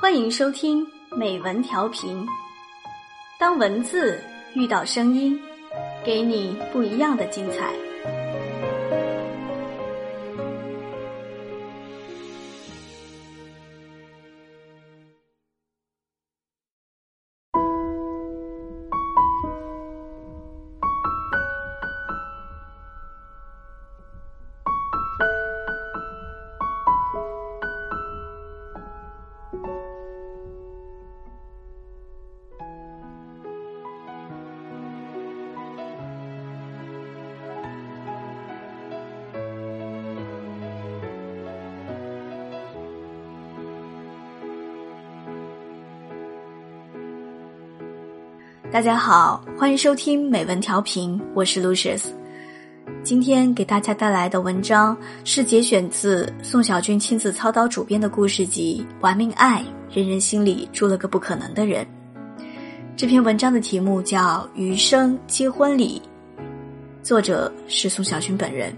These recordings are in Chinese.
欢迎收听美文调频。当文字遇到声音，给你不一样的精彩。大家好，欢迎收听美文调频，我是 Lucius。今天给大家带来的文章是节选自宋小军亲自操刀主编的故事集《玩命爱》，人人心里住了个不可能的人。这篇文章的题目叫《余生结婚礼》，作者是宋小军本人。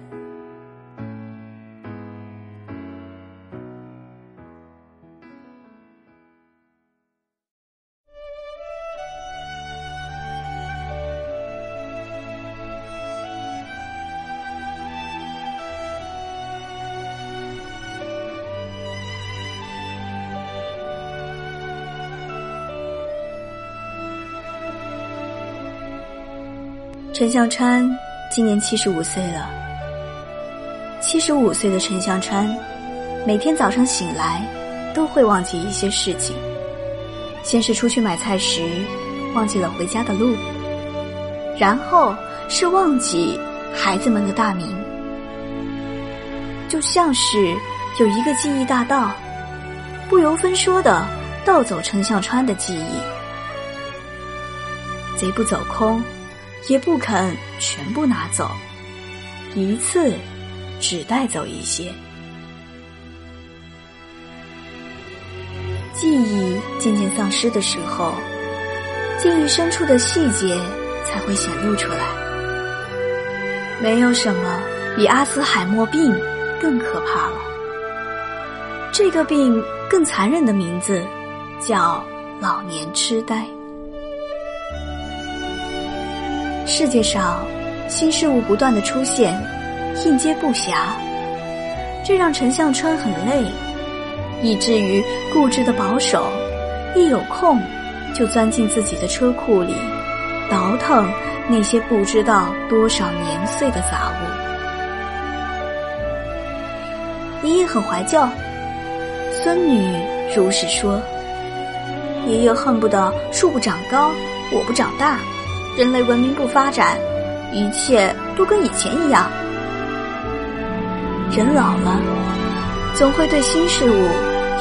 陈向川今年七十五岁了。七十五岁的陈向川，每天早上醒来都会忘记一些事情。先是出去买菜时忘记了回家的路，然后是忘记孩子们的大名，就像是有一个记忆大道，不由分说的盗走陈向川的记忆。贼不走空。也不肯全部拿走，一次只带走一些。记忆渐渐丧失的时候，记忆深处的细节才会显露出来。没有什么比阿兹海默病更可怕了。这个病更残忍的名字叫老年痴呆。世界上新事物不断的出现，应接不暇，这让陈向川很累，以至于固执的保守，一有空就钻进自己的车库里，倒腾那些不知道多少年岁的杂物。爷爷很怀旧，孙女如是说。爷爷恨不得树不长高，我不长大。人类文明不发展，一切都跟以前一样。人老了，总会对新事物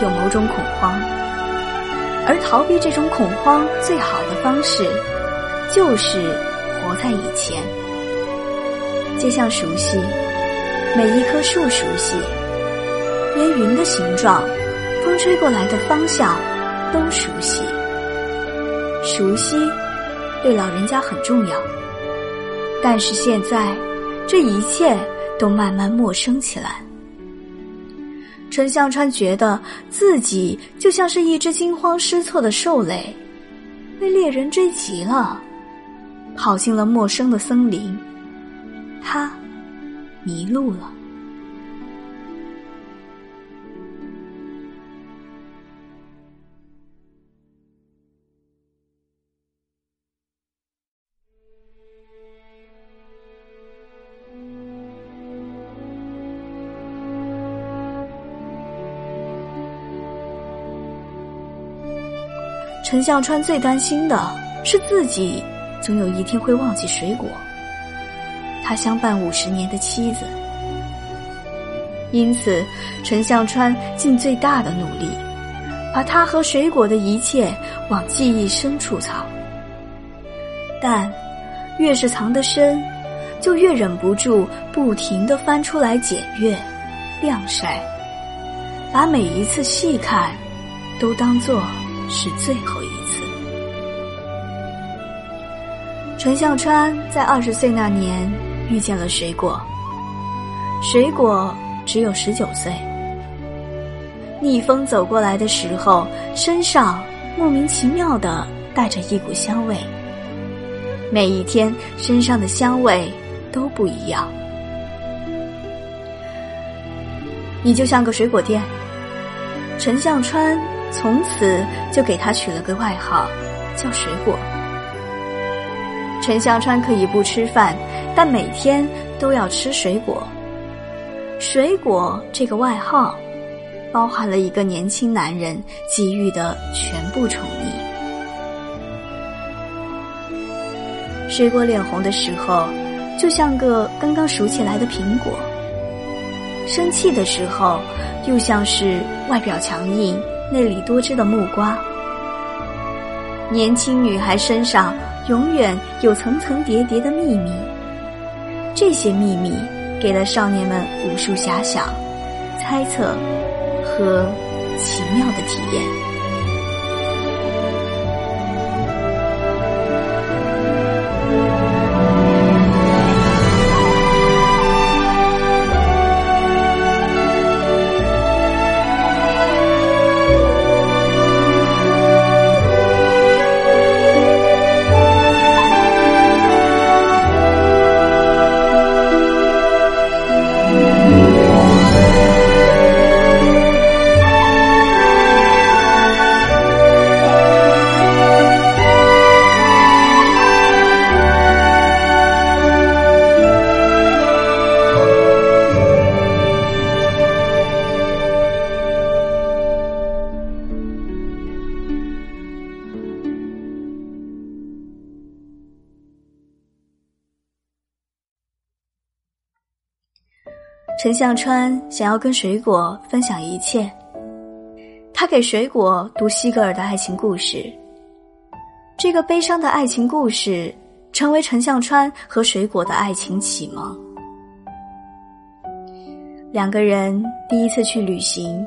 有某种恐慌，而逃避这种恐慌最好的方式，就是活在以前。街巷熟悉，每一棵树熟悉，连云的形状、风吹过来的方向都熟悉，熟悉。对老人家很重要，但是现在，这一切都慢慢陌生起来。陈向川觉得自己就像是一只惊慌失措的兽类，被猎人追急了，跑进了陌生的森林，他迷路了。陈向川最担心的是自己总有一天会忘记水果，他相伴五十年的妻子。因此，陈向川尽最大的努力，把他和水果的一切往记忆深处藏。但，越是藏得深，就越忍不住不停的翻出来检阅、晾晒，把每一次细看，都当做。是最后一次。陈向川在二十岁那年遇见了水果，水果只有十九岁。逆风走过来的时候，身上莫名其妙的带着一股香味。每一天身上的香味都不一样。你就像个水果店，陈向川从此就给他取了个外号，叫水果。陈向川可以不吃饭，但每天都要吃水果。水果这个外号，包含了一个年轻男人给予的全部宠溺。水果脸红的时候，就像个刚刚熟起来的苹果；生气的时候，又像是外表强硬、内里多汁的木瓜。年轻女孩身上永远有层层叠叠的秘密，这些秘密给了少年们无数遐想、猜测和奇妙的体验。陈向川想要跟水果分享一切。他给水果读西格尔的爱情故事。这个悲伤的爱情故事，成为陈向川和水果的爱情启蒙。两个人第一次去旅行，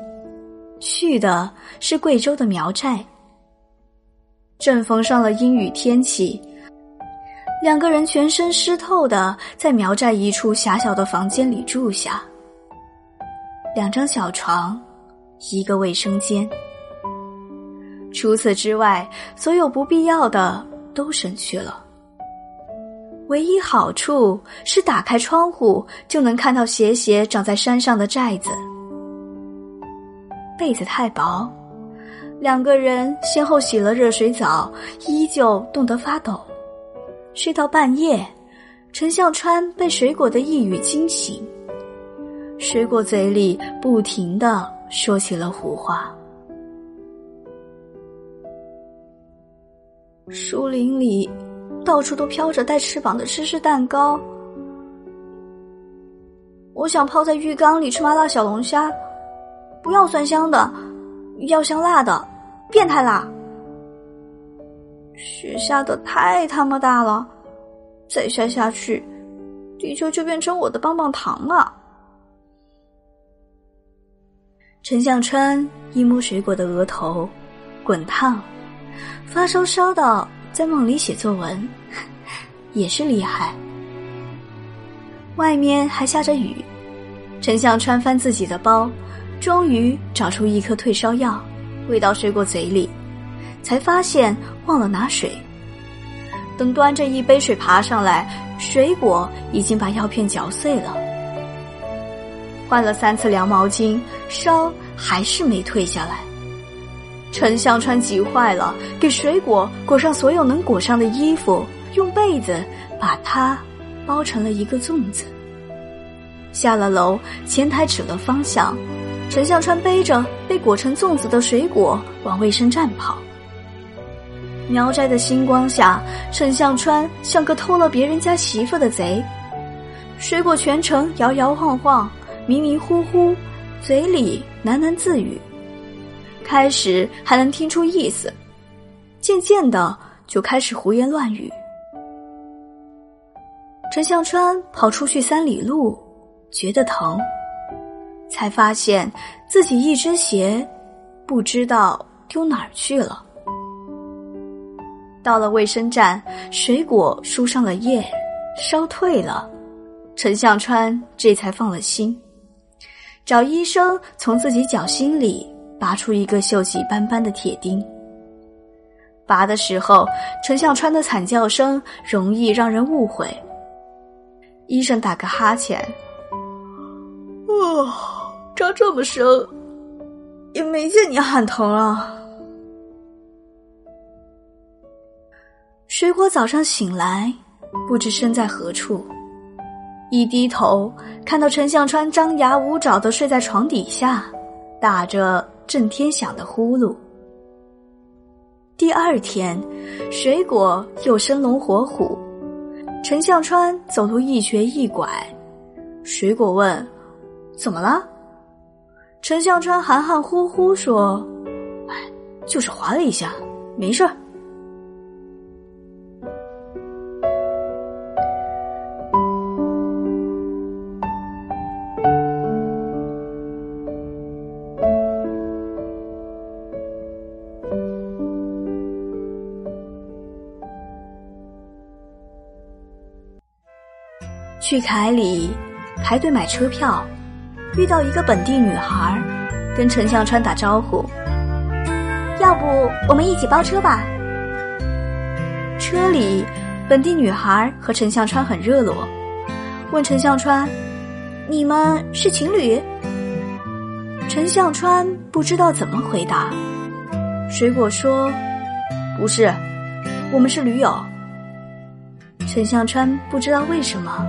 去的是贵州的苗寨。正逢上了阴雨天气。两个人全身湿透的，在苗寨一处狭小的房间里住下。两张小床，一个卫生间。除此之外，所有不必要的都省去了。唯一好处是打开窗户就能看到斜斜长在山上的寨子。被子太薄，两个人先后洗了热水澡，依旧冻得发抖。睡到半夜，陈向川被水果的一语惊醒。水果嘴里不停的说起了胡话。树林里到处都飘着带翅膀的芝士蛋糕。我想泡在浴缸里吃麻辣小龙虾，不要酸香的，要香辣的，变态辣。雪下的太他妈大了，再下下去，地球就变成我的棒棒糖了。陈向川一摸水果的额头，滚烫，发烧烧到在梦里写作文，也是厉害。外面还下着雨，陈向川翻自己的包，终于找出一颗退烧药，喂到水果嘴里。才发现忘了拿水。等端着一杯水爬上来，水果已经把药片嚼碎了。换了三次凉毛巾，烧还是没退下来。陈向川急坏了，给水果裹上所有能裹上的衣服，用被子把它包成了一个粽子。下了楼，前台指了方向，陈向川背着被裹成粽子的水果往卫生站跑。苗寨的星光下，陈向川像个偷了别人家媳妇的贼。水果全程摇摇晃晃，迷迷糊糊，嘴里喃喃自语。开始还能听出意思，渐渐的就开始胡言乱语。陈向川跑出去三里路，觉得疼，才发现自己一只鞋不知道丢哪儿去了。到了卫生站，水果输上了液，烧退了，陈向川这才放了心。找医生从自己脚心里拔出一个锈迹斑斑的铁钉。拔的时候，陈向川的惨叫声容易让人误会。医生打个哈欠，哦，扎这么深，也没见你喊疼啊。水果早上醒来，不知身在何处，一低头看到陈向川张牙舞爪的睡在床底下，打着震天响的呼噜。第二天，水果又生龙活虎。陈向川走路一瘸一拐，水果问：“怎么了？”陈向川含含糊糊说：“哎，就是滑了一下，没事儿。”去凯里排队买车票，遇到一个本地女孩，跟陈向川打招呼：“要不我们一起包车吧？”车里，本地女孩和陈向川很热络，问陈向川：“你们是情侣？”陈向川不知道怎么回答。水果说：“不是，我们是驴友。”陈向川不知道为什么。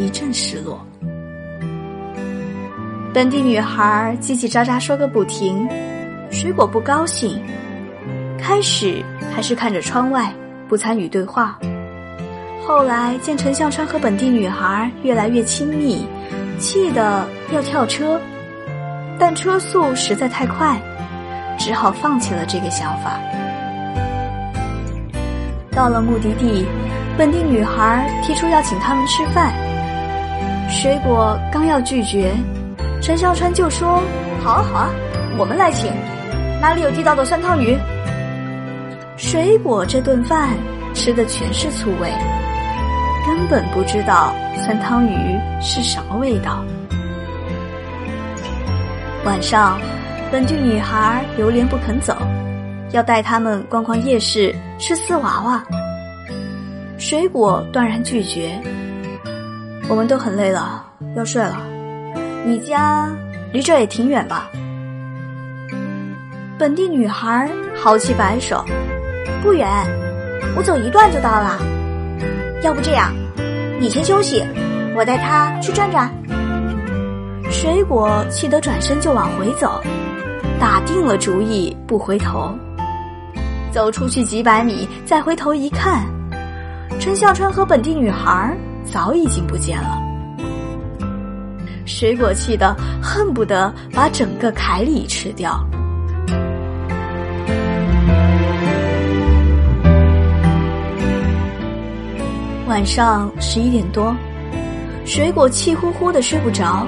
一阵失落，本地女孩叽叽喳喳说个不停，水果不高兴，开始还是看着窗外不参与对话，后来见陈向川和本地女孩越来越亲密，气得要跳车，但车速实在太快，只好放弃了这个想法。到了目的地，本地女孩提出要请他们吃饭。水果刚要拒绝，陈向川就说：“好啊好啊，我们来请。哪里有地道的酸汤鱼？”水果这顿饭吃的全是醋味，根本不知道酸汤鱼是什么味道。晚上，本地女孩流连不肯走，要带他们逛逛夜市，吃丝娃娃。水果断然拒绝。我们都很累了，要睡了。你家离这也挺远吧？本地女孩豪气摆手，不远，我走一段就到了。要不这样，你先休息，我带他去转转。水果气得转身就往回走，打定了主意不回头。走出去几百米，再回头一看，陈向川和本地女孩。早已经不见了，水果气得恨不得把整个凯里吃掉。晚上十一点多，水果气呼呼的睡不着，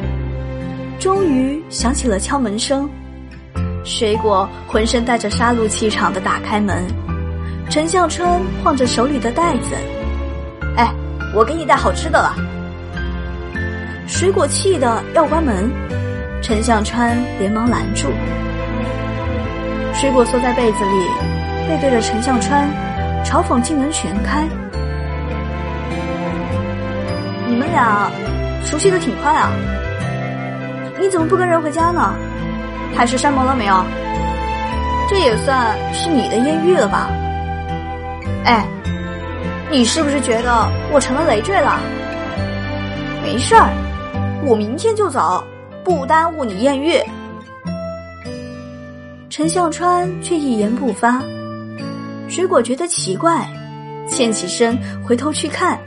终于响起了敲门声。水果浑身带着杀戮气场的打开门，陈向春晃着手里的袋子，我给你带好吃的了。水果气的要关门，陈向川连忙拦住。水果缩在被子里，背对着陈向川，嘲讽竟能全开。你们俩熟悉的挺快啊，你怎么不跟人回家呢？海誓山盟了没有？这也算是你的艳遇了吧？哎。你是不是觉得我成了累赘了？没事儿，我明天就走，不耽误你艳遇。陈向川却一言不发。水果觉得奇怪，欠起身回头去看，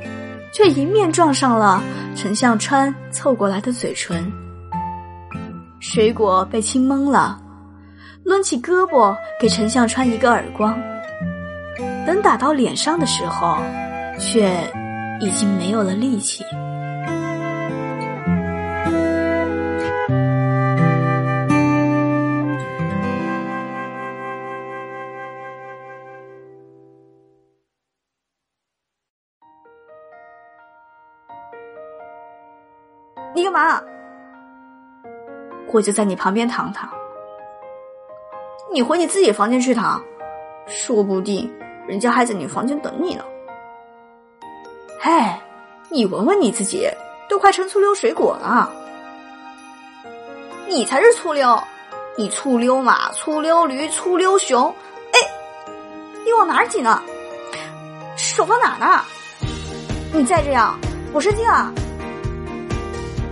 却迎面撞上了陈向川凑过来的嘴唇。水果被亲懵了，抡起胳膊给陈向川一个耳光。等打到脸上的时候，却已经没有了力气。你干嘛？我就在你旁边躺躺。你回你自己房间去躺，说不定人家还在你房间等你呢。嘿，你闻闻你自己，都快成醋溜水果了。你才是醋溜，你醋溜马、醋溜驴、醋溜熊。哎，你往哪儿挤呢？手放哪呢？你再这样，我生气了。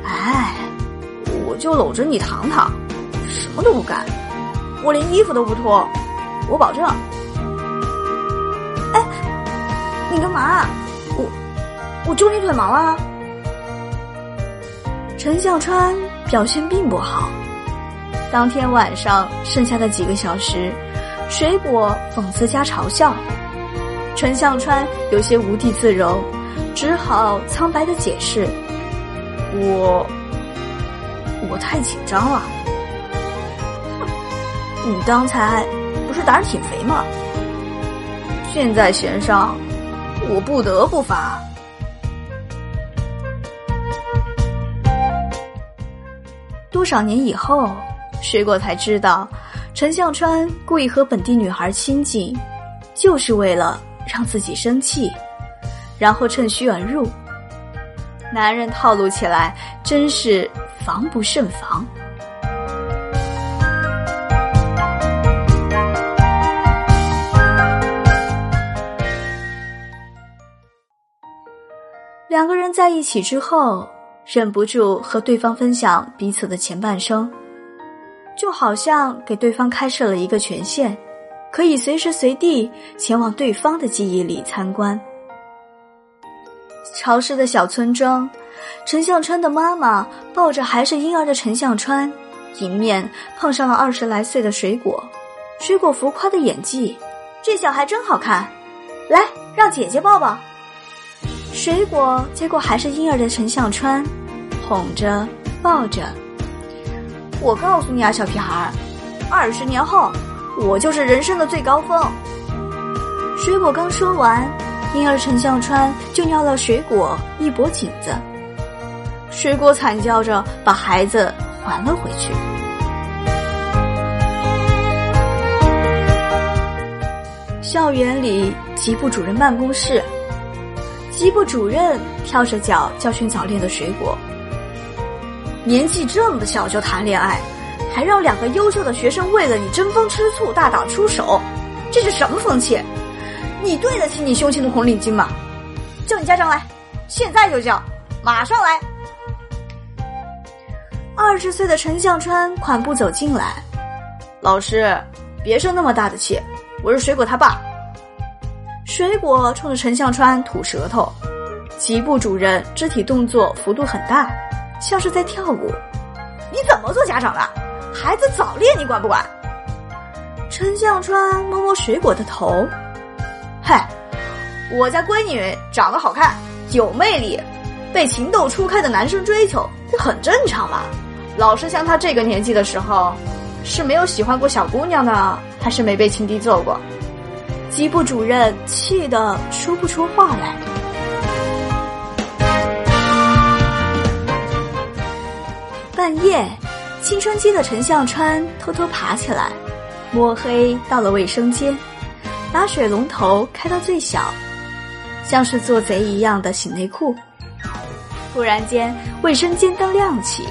哎，我就搂着你躺躺，什么都不干，我连衣服都不脱，我保证。你干嘛？我我揪你腿毛啊？陈向川表现并不好。当天晚上剩下的几个小时，水果讽刺加嘲笑，陈向川有些无地自容，只好苍白的解释：“我我太紧张了。”哼，你刚才不是胆儿挺肥吗？现在弦上，我不得不罚。多少年以后，水果才知道，陈向川故意和本地女孩亲近，就是为了让自己生气，然后趁虚而入。男人套路起来真是防不胜防。两个人在一起之后。忍不住和对方分享彼此的前半生，就好像给对方开设了一个权限，可以随时随地前往对方的记忆里参观。潮湿的小村庄，陈向川的妈妈抱着还是婴儿的陈向川，迎面碰上了二十来岁的水果。水果浮夸的演技，这小孩真好看，来让姐姐抱抱。水果结果还是婴儿的陈向川，哄着抱着。我告诉你啊，小屁孩儿，二十年后我就是人生的最高峰。水果刚说完，婴儿陈向川就尿了水果一脖颈子。水果惨叫着把孩子还了回去。校园里，级部主任办公室。级部主任跳着脚教训早恋的水果。年纪这么小就谈恋爱，还让两个优秀的学生为了你争风吃醋、大打出手，这是什么风气？你对得起你胸前的红领巾吗？叫你家长来，现在就叫，马上来！二十岁的陈向川款步走进来，老师，别生那么大的气，我是水果他爸。水果冲着陈向川吐舌头，级部主任肢体动作幅度很大，像是在跳舞。你怎么做家长的？孩子早恋你管不管？陈向川摸摸水果的头，嗨，我家闺女长得好看，有魅力，被情窦初开的男生追求，这很正常嘛。老师像他这个年纪的时候，是没有喜欢过小姑娘呢，还是没被情敌揍过？级部主任气得说不出话来。半夜，青春期的陈向川偷偷爬起来，摸黑到了卫生间，把水龙头开到最小，像是做贼一样的洗内裤。突然间，卫生间灯亮起，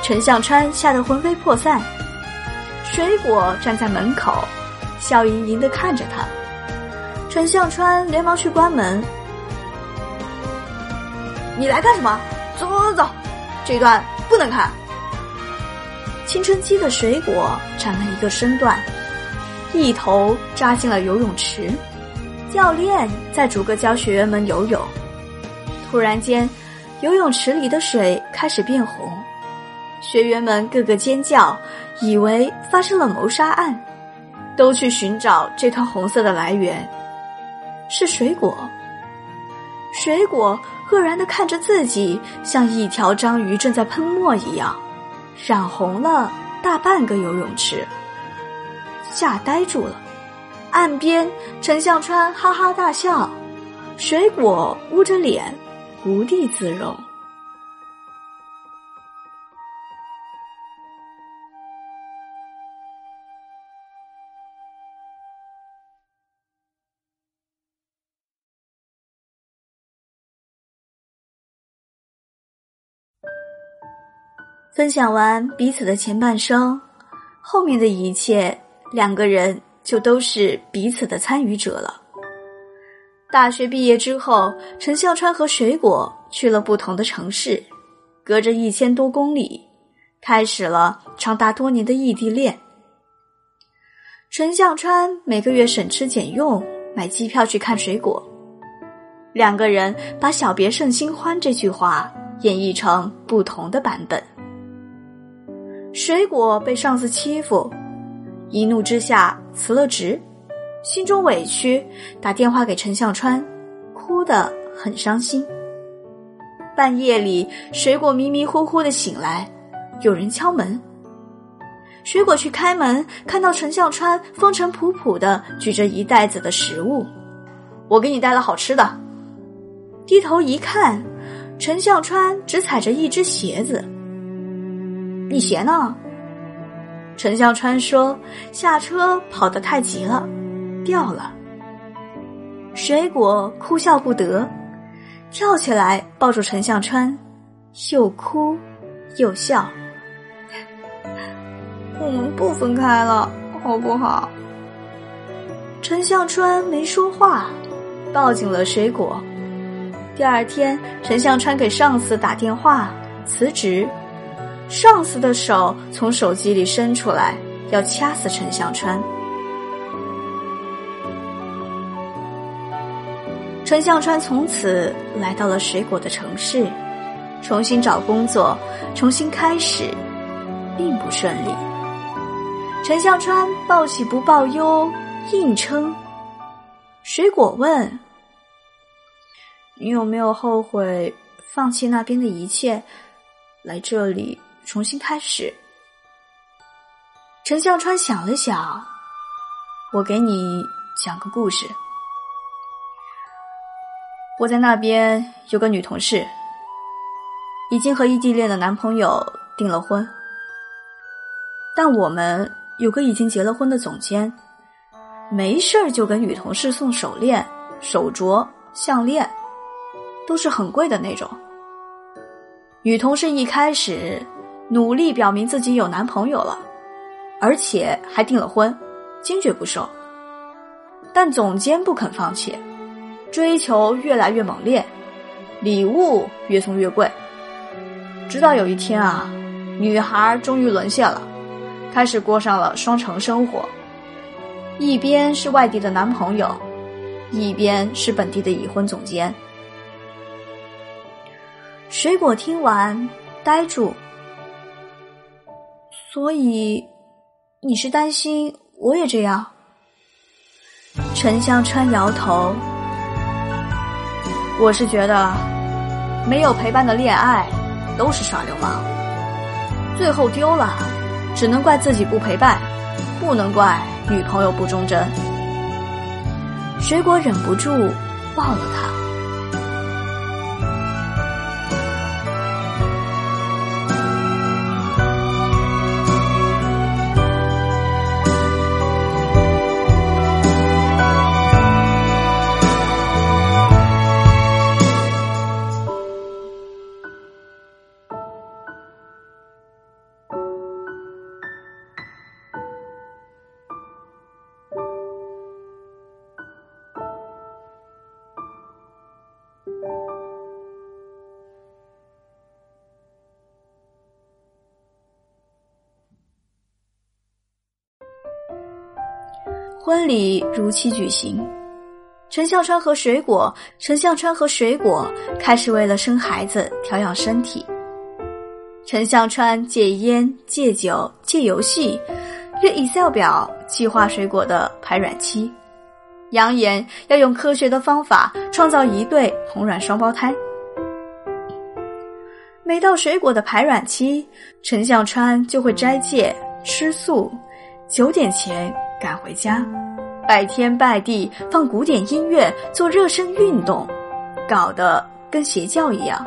陈向川吓得魂飞魄散。水果站在门口。笑盈盈的看着他，陈向川连忙去关门。你来干什么？走走走走，这段不能看。青春期的水果长了一个身段，一头扎进了游泳池。教练在逐个教学员们游泳。突然间，游泳池里的水开始变红，学员们个个尖叫，以为发生了谋杀案。都去寻找这团红色的来源，是水果。水果愕然的看着自己，像一条章鱼正在喷墨一样，染红了大半个游泳池，吓呆住了。岸边，陈向川哈哈大笑，水果捂着脸，无地自容。分享完彼此的前半生，后面的一切，两个人就都是彼此的参与者了。大学毕业之后，陈向川和水果去了不同的城市，隔着一千多公里，开始了长达多年的异地恋。陈向川每个月省吃俭用买机票去看水果，两个人把“小别胜新欢”这句话演绎成不同的版本。水果被上司欺负，一怒之下辞了职，心中委屈，打电话给陈向川，哭得很伤心。半夜里，水果迷迷糊糊的醒来，有人敲门。水果去开门，看到陈向川风尘仆仆的举着一袋子的食物，我给你带了好吃的。低头一看，陈向川只踩着一只鞋子。你鞋呢？陈向川说：“下车跑得太急了，掉了。”水果哭笑不得，跳起来抱住陈向川，又哭又笑。我们不分开了，好不好？陈向川没说话，抱紧了水果。第二天，陈向川给上司打电话辞职。上司的手从手机里伸出来，要掐死陈向川。陈向川从此来到了水果的城市，重新找工作，重新开始，并不顺利。陈向川报喜不报忧，硬撑。水果问：“你有没有后悔放弃那边的一切，来这里？”重新开始。陈向川想了想，我给你讲个故事。我在那边有个女同事，已经和异地恋的男朋友订了婚，但我们有个已经结了婚的总监，没事儿就给女同事送手链、手镯、项链，都是很贵的那种。女同事一开始。努力表明自己有男朋友了，而且还订了婚，坚决不收。但总监不肯放弃，追求越来越猛烈，礼物越送越贵。直到有一天啊，女孩终于沦陷了，开始过上了双城生活，一边是外地的男朋友，一边是本地的已婚总监。水果听完，呆住。所以，你是担心我也这样？陈香川摇头。我是觉得，没有陪伴的恋爱都是耍流氓，最后丢了，只能怪自己不陪伴，不能怪女朋友不忠贞。水果忍不住抱了他。婚礼如期举行，陈向川和水果，陈向川和水果开始为了生孩子调养身体。陈向川戒烟、戒酒、戒游戏，用 Excel 表计划水果的排卵期，扬言要用科学的方法创造一对同卵双胞胎。每到水果的排卵期，陈向川就会斋戒吃素，九点前。赶回家，拜天拜地，放古典音乐，做热身运动，搞得跟邪教一样。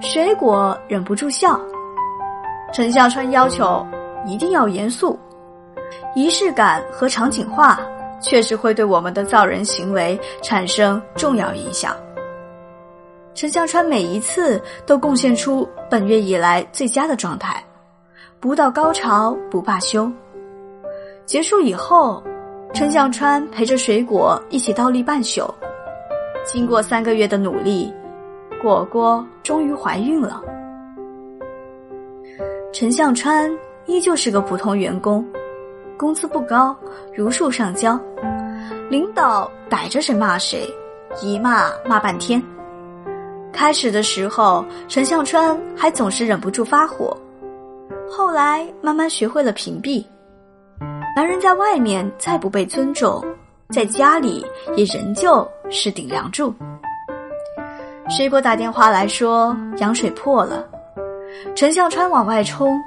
水果忍不住笑。陈向川要求一定要严肃，仪式感和场景化确实会对我们的造人行为产生重要影响。陈向川每一次都贡献出本月以来最佳的状态，不到高潮不罢休。结束以后，陈向川陪着水果一起倒立半宿。经过三个月的努力，果果终于怀孕了。陈向川依旧是个普通员工，工资不高，如数上交，领导逮着谁骂谁，一骂骂半天。开始的时候，陈向川还总是忍不住发火，后来慢慢学会了屏蔽。男人在外面再不被尊重，在家里也仍旧是顶梁柱。水果打电话来说羊水破了，陈向川往外冲，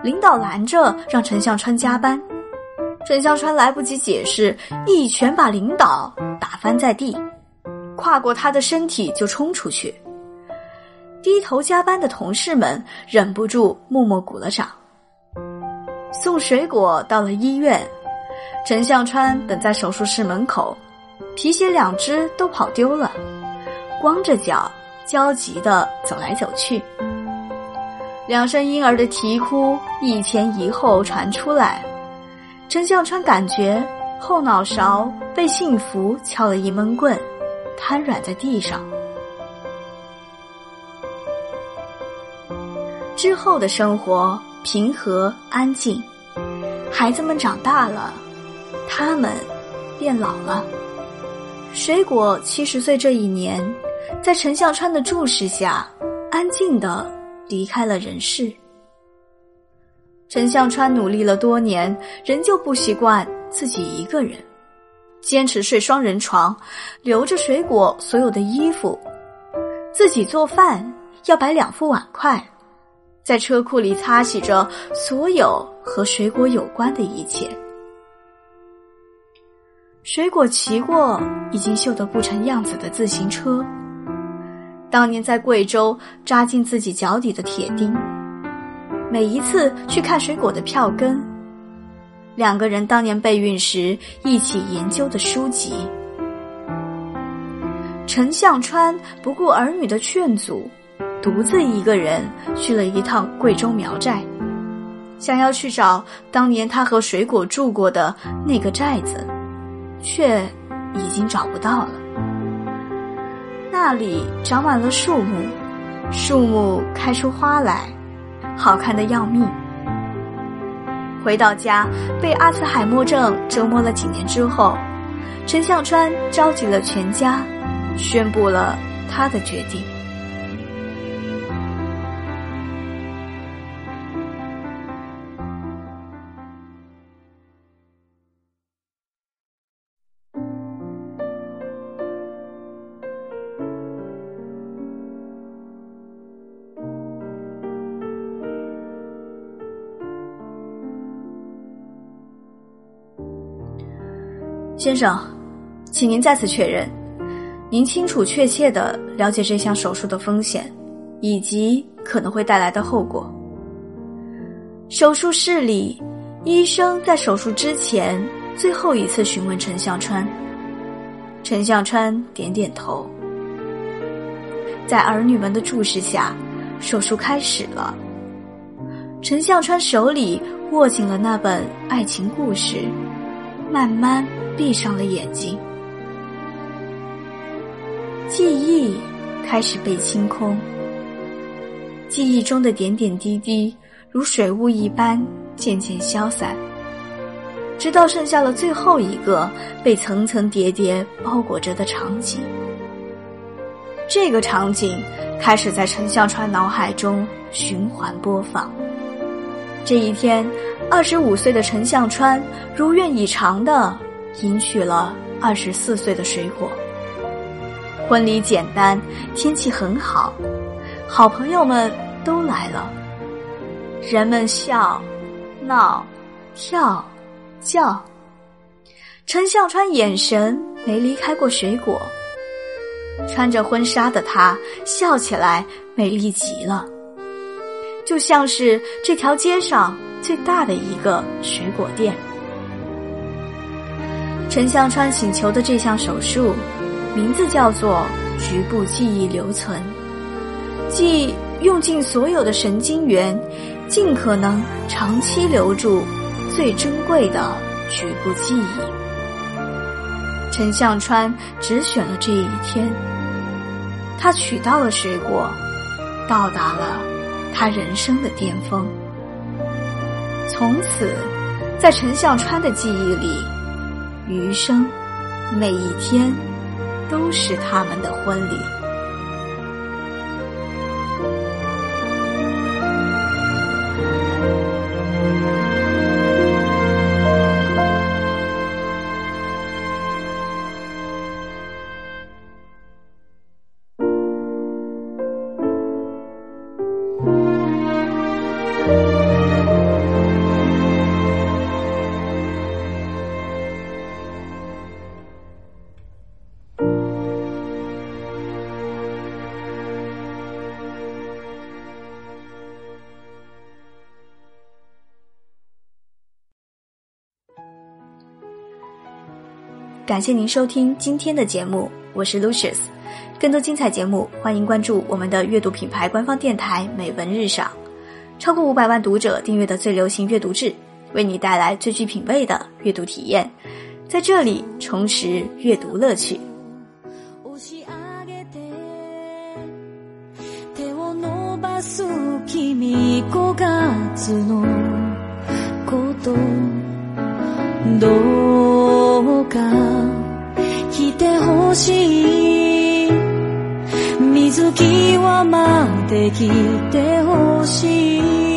领导拦着让陈向川加班，陈向川来不及解释，一拳把领导打翻在地。跨过他的身体就冲出去，低头加班的同事们忍不住默默鼓了掌。送水果到了医院，陈向川等在手术室门口，皮鞋两只都跑丢了，光着脚焦急的走来走去。两声婴儿的啼哭一前一后传出来，陈向川感觉后脑勺被幸福敲了一闷棍。瘫软在地上。之后的生活平和安静，孩子们长大了，他们变老了。水果七十岁这一年，在陈向川的注视下，安静的离开了人世。陈向川努力了多年，仍旧不习惯自己一个人。坚持睡双人床，留着水果所有的衣服，自己做饭要摆两副碗筷，在车库里擦洗着所有和水果有关的一切。水果骑过已经锈得不成样子的自行车，当年在贵州扎进自己脚底的铁钉，每一次去看水果的票根。两个人当年备孕时一起研究的书籍。陈向川不顾儿女的劝阻，独自一个人去了一趟贵州苗寨，想要去找当年他和水果住过的那个寨子，却已经找不到了。那里长满了树木，树木开出花来，好看的要命。回到家，被阿兹海默症折磨了几年之后，陈向川召集了全家，宣布了他的决定。先生，请您再次确认，您清楚确切的了解这项手术的风险，以及可能会带来的后果。手术室里，医生在手术之前最后一次询问陈向川。陈向川点点头。在儿女们的注视下，手术开始了。陈向川手里握紧了那本爱情故事，慢慢。闭上了眼睛，记忆开始被清空。记忆中的点点滴滴如水雾一般渐渐消散，直到剩下了最后一个被层层叠叠包裹着的场景。这个场景开始在陈向川脑海中循环播放。这一天，二十五岁的陈向川如愿以偿的。迎娶了二十四岁的水果。婚礼简单，天气很好，好朋友们都来了。人们笑、闹、跳、叫。陈笑川眼神没离开过水果。穿着婚纱的她笑起来美丽极了，就像是这条街上最大的一个水果店。陈向川请求的这项手术，名字叫做局部记忆留存，即用尽所有的神经元，尽可能长期留住最珍贵的局部记忆。陈向川只选了这一天，他取到了水果，到达了他人生的巅峰。从此，在陈向川的记忆里，余生每一天都是他们的婚礼。感谢您收听今天的节目，我是 Lucius。更多精彩节目，欢迎关注我们的阅读品牌官方电台“美文日赏”。超过五百万读者订阅的最流行阅读志，为你带来最具品味的阅读体验，在这里重拾阅读乐趣。ほしい。水際まで来てほしい。